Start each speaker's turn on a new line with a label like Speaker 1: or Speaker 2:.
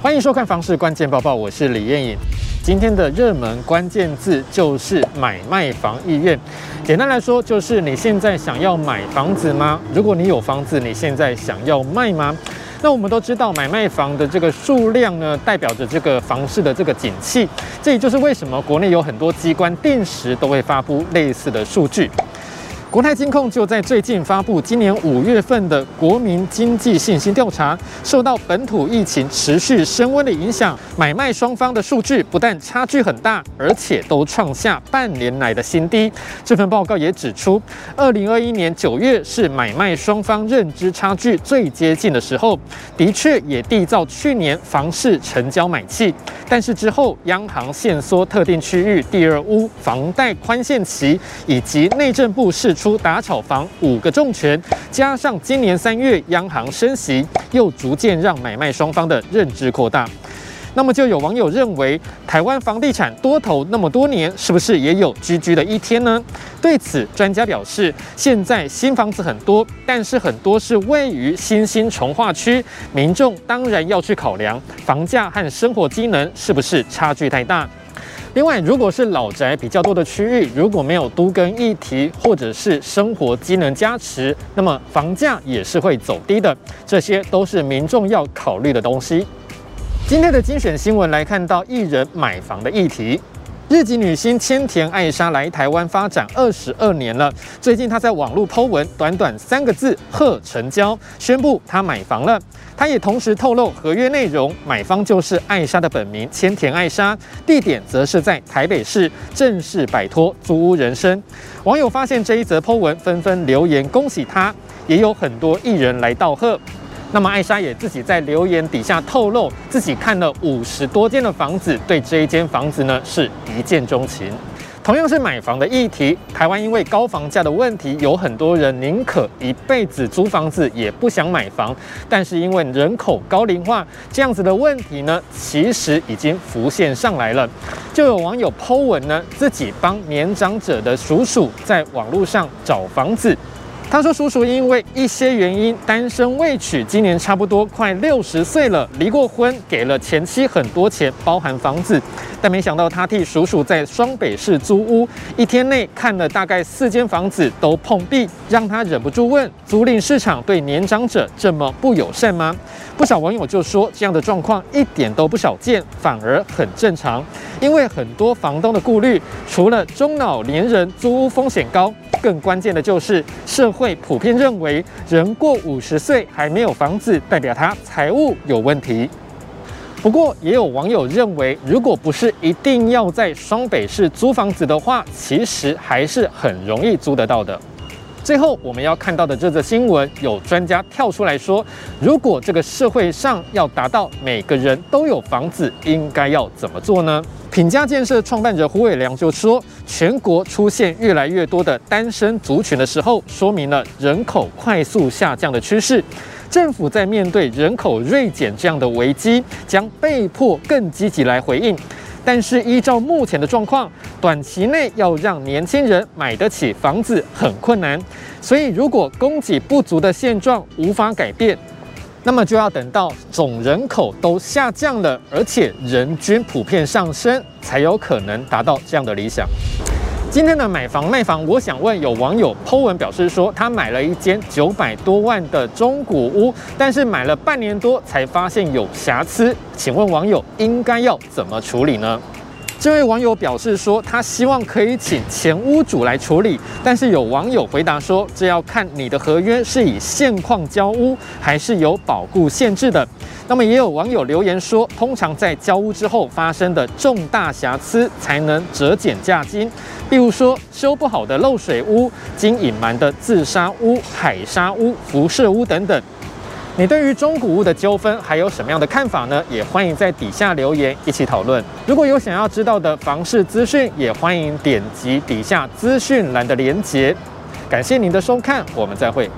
Speaker 1: 欢迎收看《房市关键报报》，我是李艳颖。今天的热门关键字就是买卖房意愿。简单来说，就是你现在想要买房子吗？如果你有房子，你现在想要卖吗？那我们都知道，买卖房的这个数量呢，代表着这个房市的这个景气。这也就是为什么国内有很多机关定时都会发布类似的数据。国泰金控就在最近发布今年五月份的国民经济信心调查，受到本土疫情持续升温的影响，买卖双方的数据不但差距很大，而且都创下半年来的新低。这份报告也指出，二零二一年九月是买卖双方认知差距最接近的时候，的确也缔造去年房市成交买气。但是之后，央行限缩特定区域第二屋房贷宽限期，以及内政部释出打炒房五个重拳，加上今年三月央行升息，又逐渐让买卖双方的认知扩大。那么就有网友认为，台湾房地产多头那么多年，是不是也有居居的一天呢？对此，专家表示，现在新房子很多，但是很多是位于新兴重化区，民众当然要去考量房价和生活机能是不是差距太大。另外，如果是老宅比较多的区域，如果没有都更议题或者是生活机能加持，那么房价也是会走低的。这些都是民众要考虑的东西。今天的精选新闻来看到艺人买房的议题。日籍女星千田爱莎来台湾发展二十二年了，最近她在网络 po 文，短短三个字“贺成交”，宣布她买房了。她也同时透露合约内容，买方就是爱莎的本名千田爱莎，地点则是在台北市，正式摆脱租屋人生。网友发现这一则 po 文，纷纷留言恭喜她，也有很多艺人来道贺。那么艾莎也自己在留言底下透露，自己看了五十多间的房子，对这一间房子呢是一见钟情。同样是买房的议题，台湾因为高房价的问题，有很多人宁可一辈子租房子，也不想买房。但是因为人口高龄化，这样子的问题呢，其实已经浮现上来了。就有网友 po 文呢，自己帮年长者的叔叔在网络上找房子。他说：“叔叔因为一些原因单身未娶，今年差不多快六十岁了，离过婚，给了前妻很多钱，包含房子。但没想到他替叔叔在双北市租屋，一天内看了大概四间房子都碰壁，让他忍不住问：租赁市场对年长者这么不友善吗？不少网友就说，这样的状况一点都不少见，反而很正常。因为很多房东的顾虑，除了中老年人租屋风险高。”更关键的就是，社会普遍认为，人过五十岁还没有房子，代表他财务有问题。不过，也有网友认为，如果不是一定要在双北市租房子的话，其实还是很容易租得到的。最后，我们要看到的这则新闻，有专家跳出来说，如果这个社会上要达到每个人都有房子，应该要怎么做呢？品家建设创办者胡伟良就说，全国出现越来越多的单身族群的时候，说明了人口快速下降的趋势。政府在面对人口锐减这样的危机，将被迫更积极来回应。但是依照目前的状况，短期内要让年轻人买得起房子很困难。所以，如果供给不足的现状无法改变，那么就要等到总人口都下降了，而且人均普遍上升，才有可能达到这样的理想。今天的买房卖房，我想问有网友 po 文表示说，他买了一间九百多万的中古屋，但是买了半年多才发现有瑕疵，请问网友应该要怎么处理呢？这位网友表示说，他希望可以请前屋主来处理，但是有网友回答说，这要看你的合约是以现况交屋，还是有保固限制的。那么也有网友留言说，通常在交屋之后发生的重大瑕疵才能折减价金，比如说修不好的漏水屋、经隐瞒的自杀屋、海砂屋、辐射屋等等。你对于中古屋的纠纷还有什么样的看法呢？也欢迎在底下留言一起讨论。如果有想要知道的房事资讯，也欢迎点击底下资讯栏的连结。感谢您的收看，我们再会。